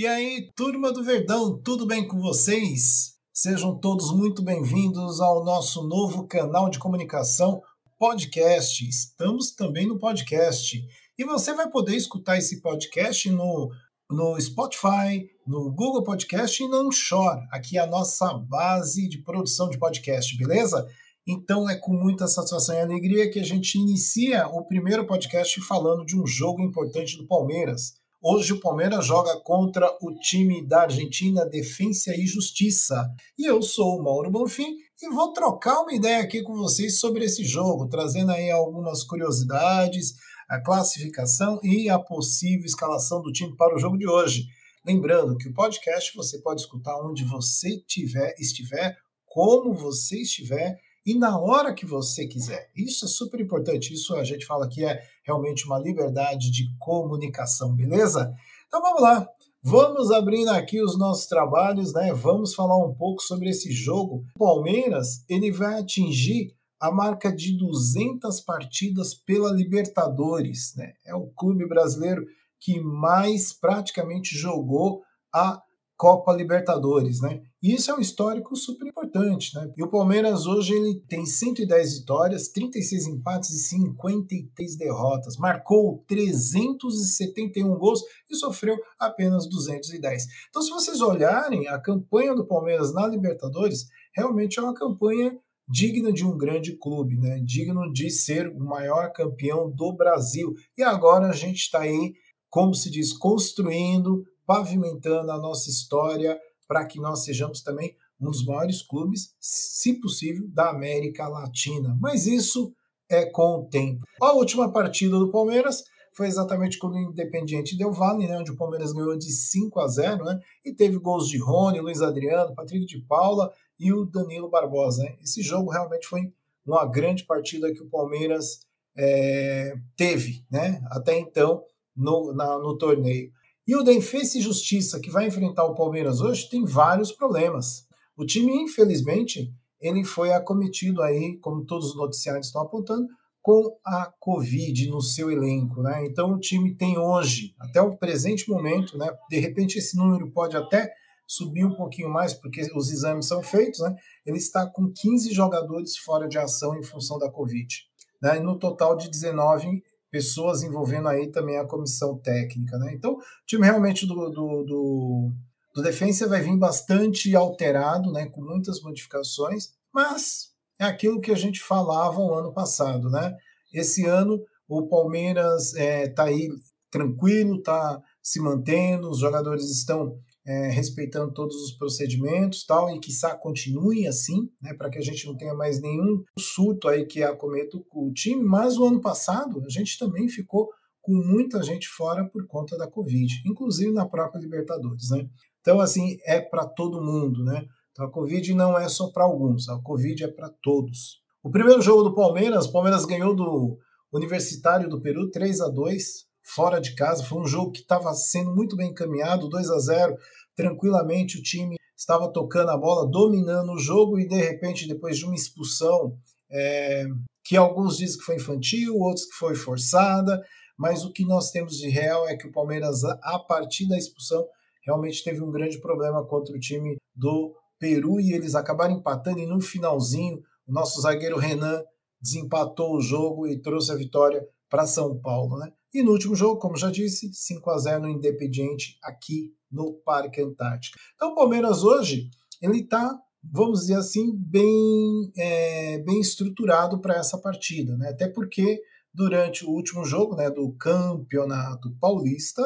E aí, turma do Verdão, tudo bem com vocês? Sejam todos muito bem-vindos ao nosso novo canal de comunicação, podcast. Estamos também no podcast. E você vai poder escutar esse podcast no, no Spotify, no Google Podcast e no Anchor. Aqui é a nossa base de produção de podcast, beleza? Então é com muita satisfação e alegria que a gente inicia o primeiro podcast falando de um jogo importante do Palmeiras. Hoje o Palmeiras joga contra o time da Argentina Defensa e Justiça. E eu sou o Mauro Bonfim e vou trocar uma ideia aqui com vocês sobre esse jogo, trazendo aí algumas curiosidades, a classificação e a possível escalação do time para o jogo de hoje. Lembrando que o podcast você pode escutar onde você tiver, estiver, como você estiver e na hora que você quiser. Isso é super importante. Isso a gente fala que é realmente uma liberdade de comunicação, beleza? Então vamos lá. Vamos abrindo aqui os nossos trabalhos, né? Vamos falar um pouco sobre esse jogo. O Palmeiras, ele vai atingir a marca de 200 partidas pela Libertadores, né? É o clube brasileiro que mais praticamente jogou a Copa Libertadores, né? E isso é um histórico super importante, né? E o Palmeiras hoje ele tem 110 vitórias, 36 empates e 53 derrotas. Marcou 371 gols e sofreu apenas 210. Então, se vocês olharem a campanha do Palmeiras na Libertadores, realmente é uma campanha digna de um grande clube, né? Digno de ser o maior campeão do Brasil. E agora a gente está aí, como se diz, construindo pavimentando a nossa história para que nós sejamos também um dos maiores clubes, se possível, da América Latina. Mas isso é com o tempo. A última partida do Palmeiras foi exatamente quando o Independiente deu Vale, né, onde o Palmeiras ganhou de 5 a 0, né, e teve gols de Rony, Luiz Adriano, Patrick de Paula e o Danilo Barbosa. Né. Esse jogo realmente foi uma grande partida que o Palmeiras é, teve, né, até então no, na, no torneio. E o Defesa e Justiça, que vai enfrentar o Palmeiras hoje, tem vários problemas. O time, infelizmente, ele foi acometido aí, como todos os noticiários estão apontando, com a Covid no seu elenco, né? Então o time tem hoje, até o presente momento, né? De repente esse número pode até subir um pouquinho mais, porque os exames são feitos, né? Ele está com 15 jogadores fora de ação em função da Covid. Né? No total de 19 pessoas envolvendo aí também a comissão técnica. Né? Então, o time realmente do, do, do, do Defensa vai vir bastante alterado, né, com muitas modificações, mas é aquilo que a gente falava o ano passado. Né? Esse ano, o Palmeiras está é, aí tranquilo, está se mantendo, os jogadores estão é, respeitando todos os procedimentos tal, e que continue assim, né, para que a gente não tenha mais nenhum surto aí que acometa o time. Mas o ano passado a gente também ficou com muita gente fora por conta da Covid, inclusive na própria Libertadores. Né? Então, assim, é para todo mundo. Né? Então, a Covid não é só para alguns, a Covid é para todos. O primeiro jogo do Palmeiras, o Palmeiras ganhou do Universitário do Peru 3 a 2 fora de casa. Foi um jogo que estava sendo muito bem encaminhado, 2 a 0 tranquilamente o time estava tocando a bola, dominando o jogo e de repente, depois de uma expulsão, é, que alguns dizem que foi infantil, outros que foi forçada, mas o que nós temos de real é que o Palmeiras, a partir da expulsão, realmente teve um grande problema contra o time do Peru e eles acabaram empatando e no finalzinho o nosso zagueiro Renan desempatou o jogo e trouxe a vitória para São Paulo, né? E no último jogo, como já disse, 5 a 0 no Independiente aqui no Parque Antártica. Então o Palmeiras hoje ele está, vamos dizer assim, bem, é, bem estruturado para essa partida, né? Até porque durante o último jogo, né, do Campeonato Paulista,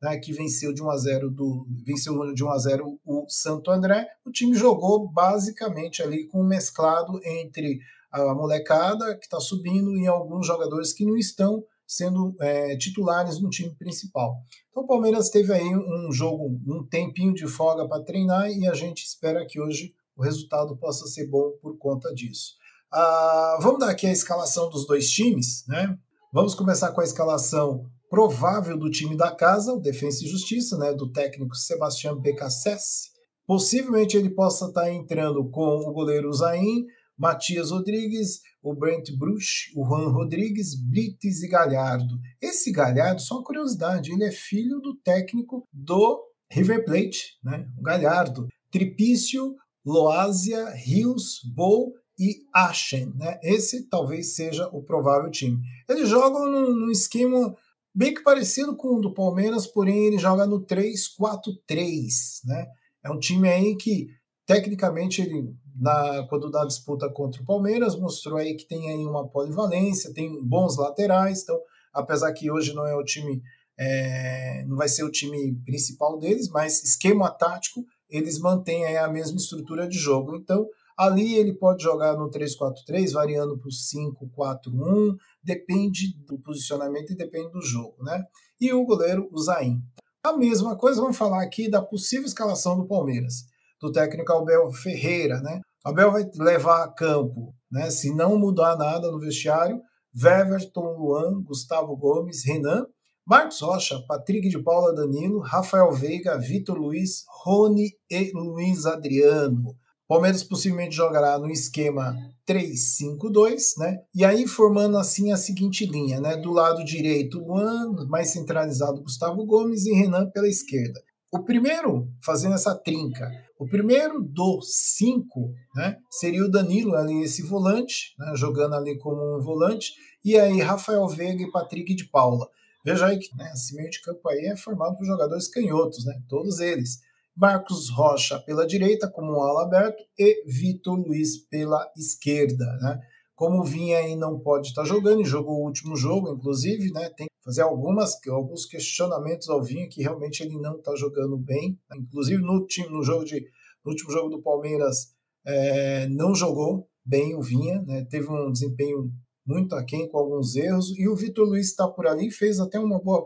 né, que venceu de 1 a 0 do venceu de 1 a 0 o Santo André, o time jogou basicamente ali com um mesclado entre a molecada que está subindo e alguns jogadores que não estão sendo é, titulares no time principal. Então o Palmeiras teve aí um jogo, um tempinho de folga para treinar e a gente espera que hoje o resultado possa ser bom por conta disso. Ah, vamos dar aqui a escalação dos dois times, né? Vamos começar com a escalação provável do time da casa, o Defensa e Justiça, né, do técnico Sebastião Becassese. Possivelmente ele possa estar entrando com o goleiro Zain, Matias Rodrigues, o Brent Bruch, o Juan Rodrigues, Brites e Galhardo. Esse Galhardo, só uma curiosidade, ele é filho do técnico do River Plate, né? o Galhardo, Tripício, Loásia, Rios, Bol e Achen. Né? Esse talvez seja o provável time. Eles jogam num, num esquema bem que parecido com o do Palmeiras, porém ele joga no 3-4-3. Né? É um time aí que, tecnicamente, ele na, quando dá disputa contra o Palmeiras, mostrou aí que tem aí uma polivalência, tem bons laterais, então, apesar que hoje não é o time, é, não vai ser o time principal deles, mas esquema tático, eles mantêm aí a mesma estrutura de jogo. Então, ali ele pode jogar no 3-4-3, variando para o 5-4-1, depende do posicionamento e depende do jogo, né? E o goleiro, o Zain. A mesma coisa, vamos falar aqui da possível escalação do Palmeiras, do técnico Abel Ferreira, né? Abel vai levar a campo, né? Se não mudar nada no vestiário, Weverton, Luan, Gustavo Gomes, Renan, Marcos Rocha, Patrick de Paula Danilo, Rafael Veiga, Vitor Luiz, Rony e Luiz Adriano. Palmeiras possivelmente jogará no esquema 3-5-2, né? E aí formando assim a seguinte linha, né? Do lado direito, Luan, mais centralizado Gustavo Gomes e Renan pela esquerda. O primeiro, fazendo essa trinca, o primeiro dos cinco né, seria o Danilo, ali esse volante, né, jogando ali como um volante, e aí Rafael Veiga e Patrick de Paula. Veja aí que né, esse meio de campo aí é formado por jogadores canhotos, né, todos eles. Marcos Rocha pela direita, como um ala aberto, e Vitor Luiz pela esquerda. Né? Como o Vinha aí não pode estar jogando, e jogou o último jogo, inclusive, né, tem fazer algumas, alguns questionamentos ao Vinha que realmente ele não está jogando bem. Inclusive no, time, no, jogo de, no último jogo do Palmeiras é, não jogou bem o Vinha, né? teve um desempenho muito aquém com alguns erros. E o Vitor Luiz está por ali, fez até uma boa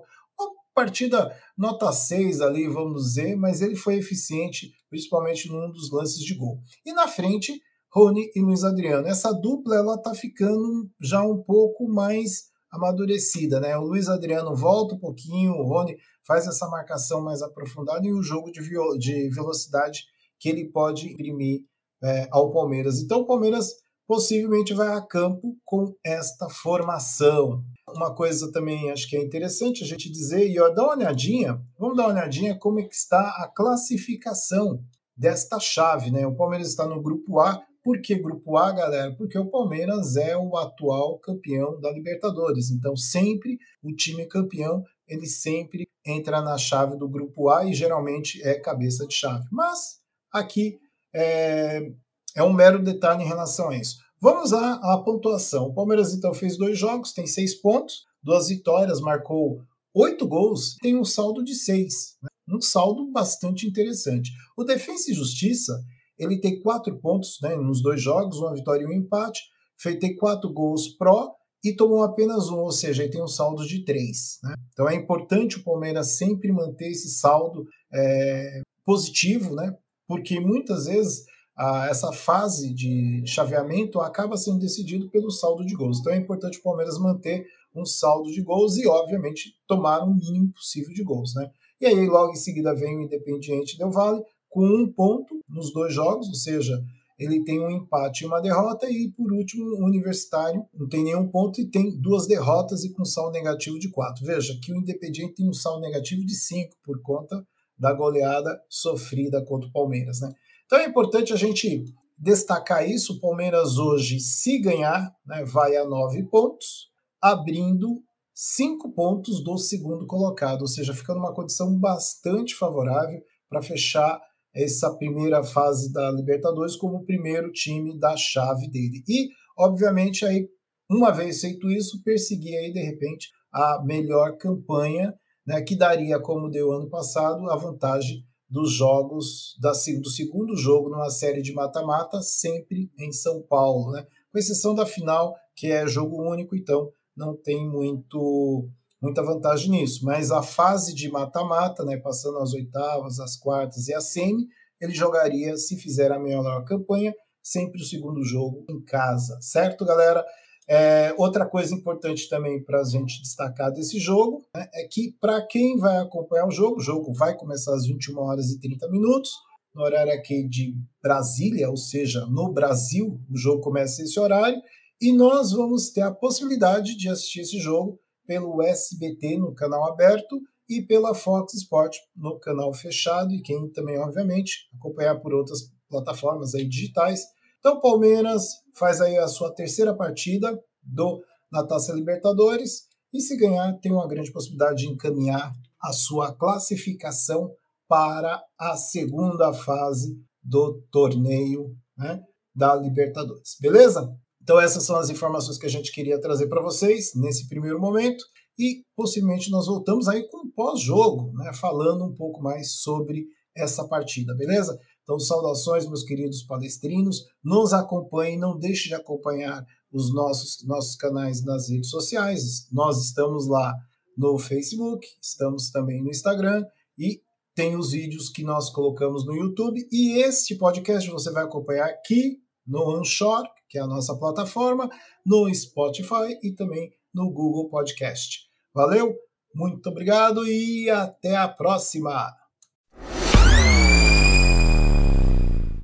partida nota 6 ali, vamos dizer, mas ele foi eficiente, principalmente num dos lances de gol. E na frente, Rony e Luiz Adriano. Essa dupla ela está ficando já um pouco mais amadurecida, né? O Luiz Adriano volta um pouquinho, o Rony faz essa marcação mais aprofundada e o jogo de, de velocidade que ele pode imprimir é, ao Palmeiras. Então o Palmeiras possivelmente vai a campo com esta formação. Uma coisa também acho que é interessante a gente dizer, e ó, dá uma olhadinha, vamos dar uma olhadinha como é que está a classificação desta chave, né? O Palmeiras está no grupo A por que grupo A, galera? Porque o Palmeiras é o atual campeão da Libertadores. Então, sempre o time campeão, ele sempre entra na chave do grupo A e geralmente é cabeça de chave. Mas aqui é, é um mero detalhe em relação a isso. Vamos à, à pontuação. O Palmeiras então fez dois jogos, tem seis pontos, duas vitórias, marcou oito gols, tem um saldo de seis. Né? Um saldo bastante interessante. O Defensa e Justiça ele tem quatro pontos né, nos dois jogos, uma vitória e um empate, fez quatro gols pró e tomou apenas um, ou seja, ele tem um saldo de três. Né? Então é importante o Palmeiras sempre manter esse saldo é, positivo, né? porque muitas vezes a, essa fase de chaveamento acaba sendo decidido pelo saldo de gols. Então é importante o Palmeiras manter um saldo de gols e, obviamente, tomar o mínimo possível de gols. Né? E aí, logo em seguida, vem o Independiente Del Valle, com um ponto nos dois jogos, ou seja, ele tem um empate e uma derrota, e por último, o Universitário não tem nenhum ponto e tem duas derrotas e com saldo negativo de quatro. Veja que o Independiente tem um saldo negativo de cinco por conta da goleada sofrida contra o Palmeiras. Né? Então é importante a gente destacar isso. O Palmeiras hoje, se ganhar, né, vai a nove pontos, abrindo cinco pontos do segundo colocado, ou seja, fica numa condição bastante favorável para fechar essa primeira fase da Libertadores como o primeiro time da chave dele. E, obviamente, aí, uma vez feito isso, perseguir aí, de repente, a melhor campanha, né, que daria, como deu ano passado, a vantagem dos jogos da, do segundo jogo numa série de mata-mata, sempre em São Paulo, né? com exceção da final, que é jogo único, então não tem muito muita vantagem nisso. Mas a fase de mata-mata, né, passando as oitavas, as quartas e a semi, ele jogaria, se fizer a melhor campanha, sempre o segundo jogo em casa, certo, galera? É, outra coisa importante também para a gente destacar desse jogo né, é que, para quem vai acompanhar o jogo, o jogo vai começar às 21 horas e 30 minutos, no horário aqui de Brasília, ou seja, no Brasil, o jogo começa esse horário, e nós vamos ter a possibilidade de assistir esse jogo pelo SBT no canal aberto e pela Fox Sport no canal fechado e quem também, obviamente, acompanhar por outras plataformas aí digitais. Então, Palmeiras faz aí a sua terceira partida do na Taça Libertadores e se ganhar tem uma grande possibilidade de encaminhar a sua classificação para a segunda fase do torneio né, da Libertadores. Beleza? Então essas são as informações que a gente queria trazer para vocês nesse primeiro momento e possivelmente nós voltamos aí com pós-jogo, né, falando um pouco mais sobre essa partida, beleza? Então, saudações, meus queridos palestrinos. Nos acompanhem, não deixe de acompanhar os nossos, nossos canais nas redes sociais. Nós estamos lá no Facebook, estamos também no Instagram e tem os vídeos que nós colocamos no YouTube. E este podcast você vai acompanhar aqui no Anchor, que é a nossa plataforma, no Spotify e também no Google Podcast. Valeu, muito obrigado e até a próxima!